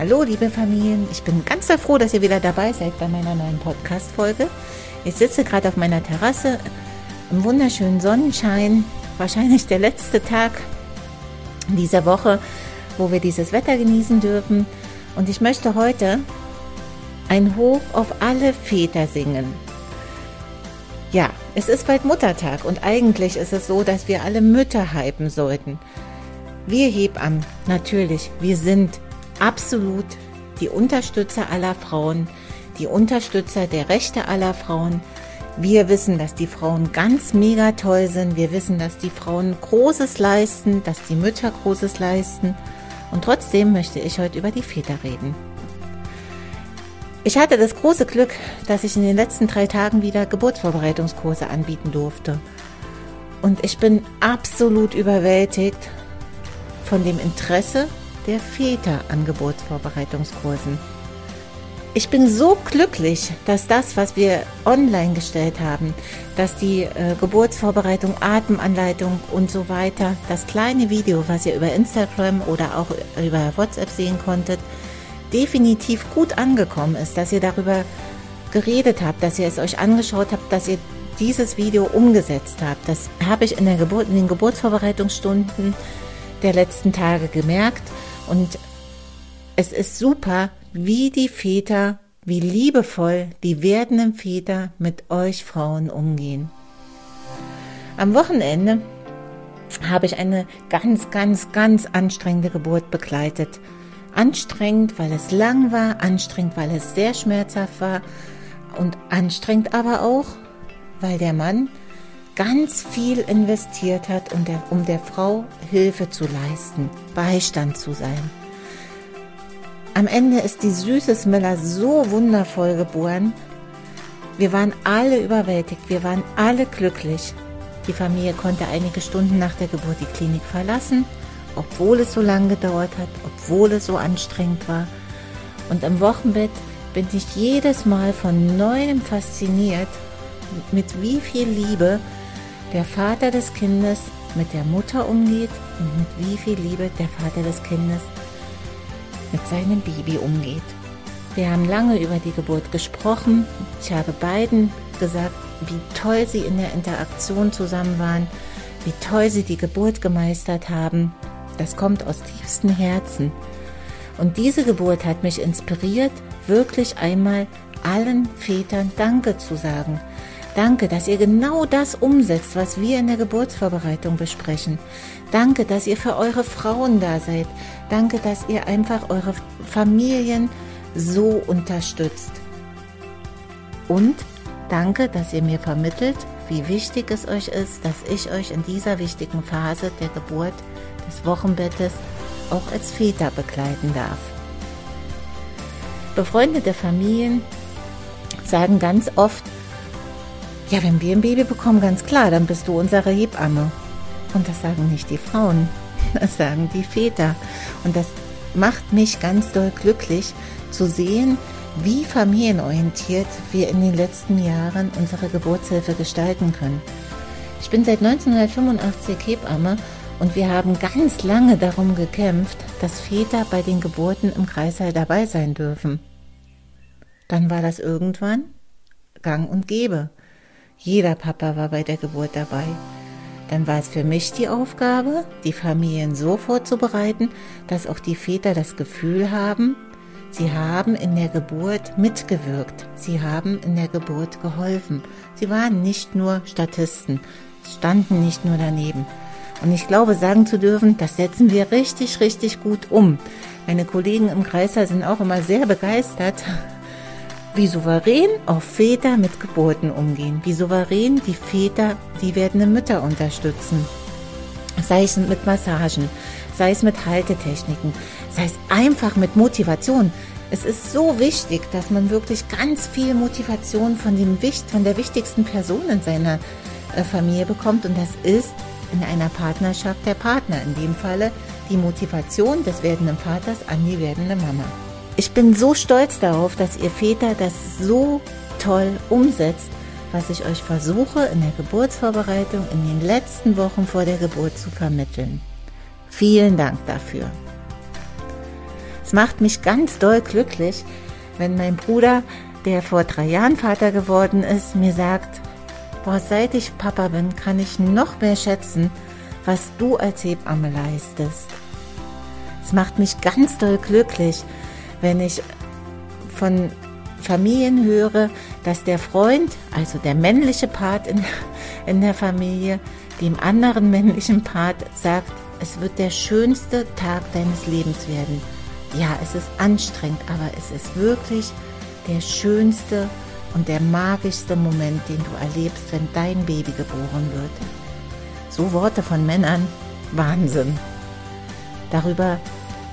Hallo, liebe Familien. Ich bin ganz sehr froh, dass ihr wieder dabei seid bei meiner neuen Podcast-Folge. Ich sitze gerade auf meiner Terrasse im wunderschönen Sonnenschein. Wahrscheinlich der letzte Tag dieser Woche, wo wir dieses Wetter genießen dürfen. Und ich möchte heute ein Hoch auf alle Väter singen. Ja, es ist bald Muttertag und eigentlich ist es so, dass wir alle Mütter hypen sollten. Wir Hebammen, natürlich, wir sind absolut die Unterstützer aller Frauen, die Unterstützer der Rechte aller Frauen. Wir wissen, dass die Frauen ganz mega toll sind. Wir wissen, dass die Frauen Großes leisten, dass die Mütter Großes leisten. Und trotzdem möchte ich heute über die Väter reden. Ich hatte das große Glück, dass ich in den letzten drei Tagen wieder Geburtsvorbereitungskurse anbieten durfte. Und ich bin absolut überwältigt von dem Interesse der Väter an Geburtsvorbereitungskursen. Ich bin so glücklich, dass das, was wir online gestellt haben, dass die äh, Geburtsvorbereitung, Atemanleitung und so weiter, das kleine Video, was ihr über Instagram oder auch über WhatsApp sehen konntet, definitiv gut angekommen ist, dass ihr darüber geredet habt, dass ihr es euch angeschaut habt, dass ihr dieses Video umgesetzt habt. Das habe ich in, Geburt, in den Geburtsvorbereitungsstunden der letzten Tage gemerkt und es ist super, wie die Väter, wie liebevoll die werdenden Väter mit euch Frauen umgehen. Am Wochenende habe ich eine ganz, ganz, ganz anstrengende Geburt begleitet. Anstrengend, weil es lang war, anstrengend, weil es sehr schmerzhaft war und anstrengend aber auch, weil der Mann ganz viel investiert hat, um der, um der Frau Hilfe zu leisten, Beistand zu sein. Am Ende ist die süße Smiller so wundervoll geboren. Wir waren alle überwältigt, wir waren alle glücklich. Die Familie konnte einige Stunden nach der Geburt die Klinik verlassen, obwohl es so lange gedauert hat, obwohl es so anstrengend war. Und im Wochenbett bin ich jedes Mal von neuem fasziniert, mit wie viel Liebe der Vater des Kindes mit der Mutter umgeht und mit wie viel Liebe der Vater des Kindes mit seinem Baby umgeht. Wir haben lange über die Geburt gesprochen. Ich habe beiden gesagt, wie toll sie in der Interaktion zusammen waren, wie toll sie die Geburt gemeistert haben. Das kommt aus tiefstem Herzen. Und diese Geburt hat mich inspiriert, wirklich einmal allen Vätern Danke zu sagen. Danke, dass ihr genau das umsetzt, was wir in der Geburtsvorbereitung besprechen. Danke, dass ihr für eure Frauen da seid. Danke, dass ihr einfach eure Familien so unterstützt. Und danke, dass ihr mir vermittelt, wie wichtig es euch ist, dass ich euch in dieser wichtigen Phase der Geburt des Wochenbettes auch als Väter begleiten darf. Befreundete Familien sagen ganz oft, ja, wenn wir ein Baby bekommen, ganz klar, dann bist du unsere Hebamme. Und das sagen nicht die Frauen, das sagen die Väter. Und das macht mich ganz doll glücklich zu sehen, wie familienorientiert wir in den letzten Jahren unsere Geburtshilfe gestalten können. Ich bin seit 1985 Hebamme und wir haben ganz lange darum gekämpft, dass Väter bei den Geburten im Kreißsaal dabei sein dürfen. Dann war das irgendwann gang und gäbe. Jeder Papa war bei der Geburt dabei. Dann war es für mich die Aufgabe, die Familien so vorzubereiten, dass auch die Väter das Gefühl haben, sie haben in der Geburt mitgewirkt, sie haben in der Geburt geholfen. Sie waren nicht nur Statisten, standen nicht nur daneben. Und ich glaube, sagen zu dürfen, das setzen wir richtig, richtig gut um. Meine Kollegen im Kreißsaal sind auch immer sehr begeistert, wie souverän auch Väter mit Geburten umgehen, wie souverän die Väter die werdenden Mütter unterstützen. Sei es mit Massagen, sei es mit Haltetechniken, sei es einfach mit Motivation. Es ist so wichtig, dass man wirklich ganz viel Motivation von, dem, von der wichtigsten Person in seiner äh, Familie bekommt und das ist in einer Partnerschaft der Partner, in dem Falle die Motivation des werdenden Vaters an die werdende Mama. Ich bin so stolz darauf, dass ihr Väter das so toll umsetzt, was ich euch versuche in der Geburtsvorbereitung in den letzten Wochen vor der Geburt zu vermitteln. Vielen Dank dafür. Es macht mich ganz doll glücklich, wenn mein Bruder, der vor drei Jahren Vater geworden ist, mir sagt, boah, seit ich Papa bin, kann ich noch mehr schätzen, was du als Hebamme leistest. Es macht mich ganz doll glücklich, wenn ich von Familien höre, dass der Freund, also der männliche Part in, in der Familie, dem anderen männlichen Part sagt, es wird der schönste Tag deines Lebens werden. Ja, es ist anstrengend, aber es ist wirklich der schönste und der magischste Moment, den du erlebst, wenn dein Baby geboren wird. So Worte von Männern, Wahnsinn. Darüber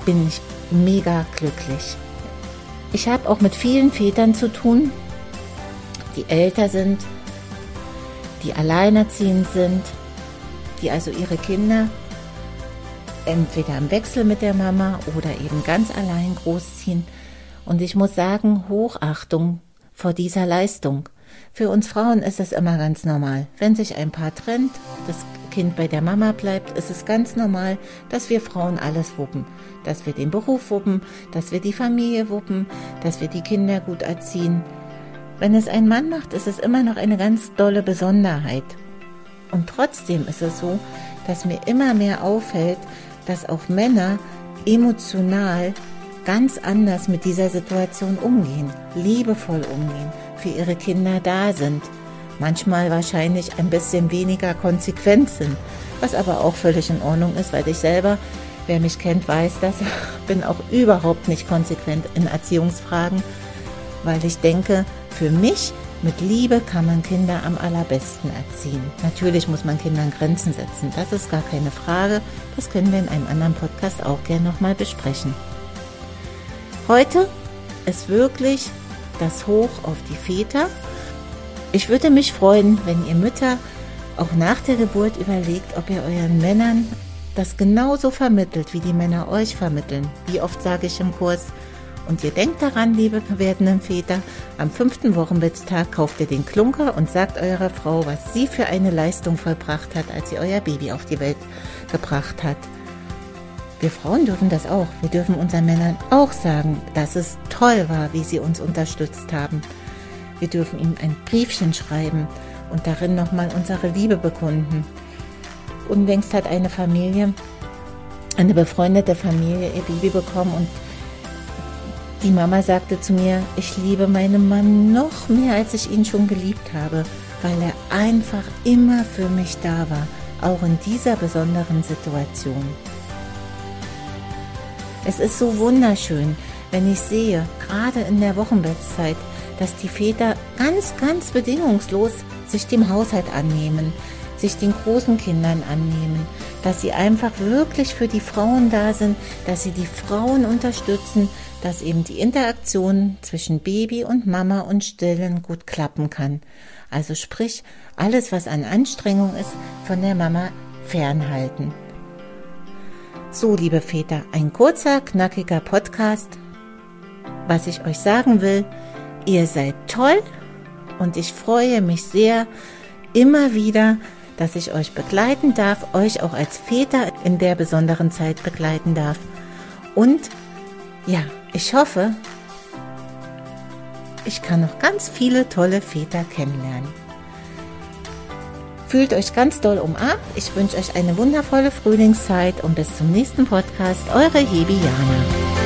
bin ich mega glücklich. Ich habe auch mit vielen Vätern zu tun, die älter sind, die alleinerziehend sind, die also ihre Kinder entweder im Wechsel mit der Mama oder eben ganz allein großziehen. Und ich muss sagen, Hochachtung vor dieser Leistung. Für uns Frauen ist es immer ganz normal. Wenn sich ein Paar trennt, das Kind bei der Mama bleibt, ist es ganz normal, dass wir Frauen alles wuppen. Dass wir den Beruf wuppen, dass wir die Familie wuppen, dass wir die Kinder gut erziehen. Wenn es ein Mann macht, ist es immer noch eine ganz dolle Besonderheit. Und trotzdem ist es so, dass mir immer mehr auffällt, dass auch Männer emotional ganz anders mit dieser Situation umgehen, liebevoll umgehen, für ihre Kinder da sind, manchmal wahrscheinlich ein bisschen weniger konsequent sind, was aber auch völlig in Ordnung ist, weil ich selber, wer mich kennt, weiß das, bin auch überhaupt nicht konsequent in Erziehungsfragen, weil ich denke, für mich mit Liebe kann man Kinder am allerbesten erziehen. Natürlich muss man Kindern Grenzen setzen, das ist gar keine Frage. Das können wir in einem anderen Podcast auch gerne nochmal besprechen. Heute ist wirklich das Hoch auf die Väter. Ich würde mich freuen, wenn ihr Mütter auch nach der Geburt überlegt, ob ihr euren Männern das genauso vermittelt, wie die Männer euch vermitteln. Wie oft sage ich im Kurs, und ihr denkt daran, liebe werdenden Väter, am fünften Wochenbettstag kauft ihr den Klunker und sagt eurer Frau, was sie für eine Leistung vollbracht hat, als sie euer Baby auf die Welt gebracht hat. Wir Frauen dürfen das auch. Wir dürfen unseren Männern auch sagen, dass es toll war, wie sie uns unterstützt haben. Wir dürfen ihm ein Briefchen schreiben und darin nochmal unsere Liebe bekunden. Unlängst hat eine Familie, eine befreundete Familie, ihr Baby bekommen und die Mama sagte zu mir, ich liebe meinen Mann noch mehr, als ich ihn schon geliebt habe, weil er einfach immer für mich da war, auch in dieser besonderen Situation. Es ist so wunderschön, wenn ich sehe, gerade in der Wochenbettzeit, dass die Väter ganz, ganz bedingungslos sich dem Haushalt annehmen, sich den großen Kindern annehmen, dass sie einfach wirklich für die Frauen da sind, dass sie die Frauen unterstützen, dass eben die Interaktion zwischen Baby und Mama und Stillen gut klappen kann. Also sprich, alles, was an Anstrengung ist, von der Mama fernhalten. So, liebe Väter, ein kurzer, knackiger Podcast. Was ich euch sagen will, ihr seid toll und ich freue mich sehr, immer wieder, dass ich euch begleiten darf, euch auch als Väter in der besonderen Zeit begleiten darf. Und ja, ich hoffe, ich kann noch ganz viele tolle Väter kennenlernen. Fühlt euch ganz doll umarmt. Ich wünsche euch eine wundervolle Frühlingszeit und bis zum nächsten Podcast. Eure Hebi Jana.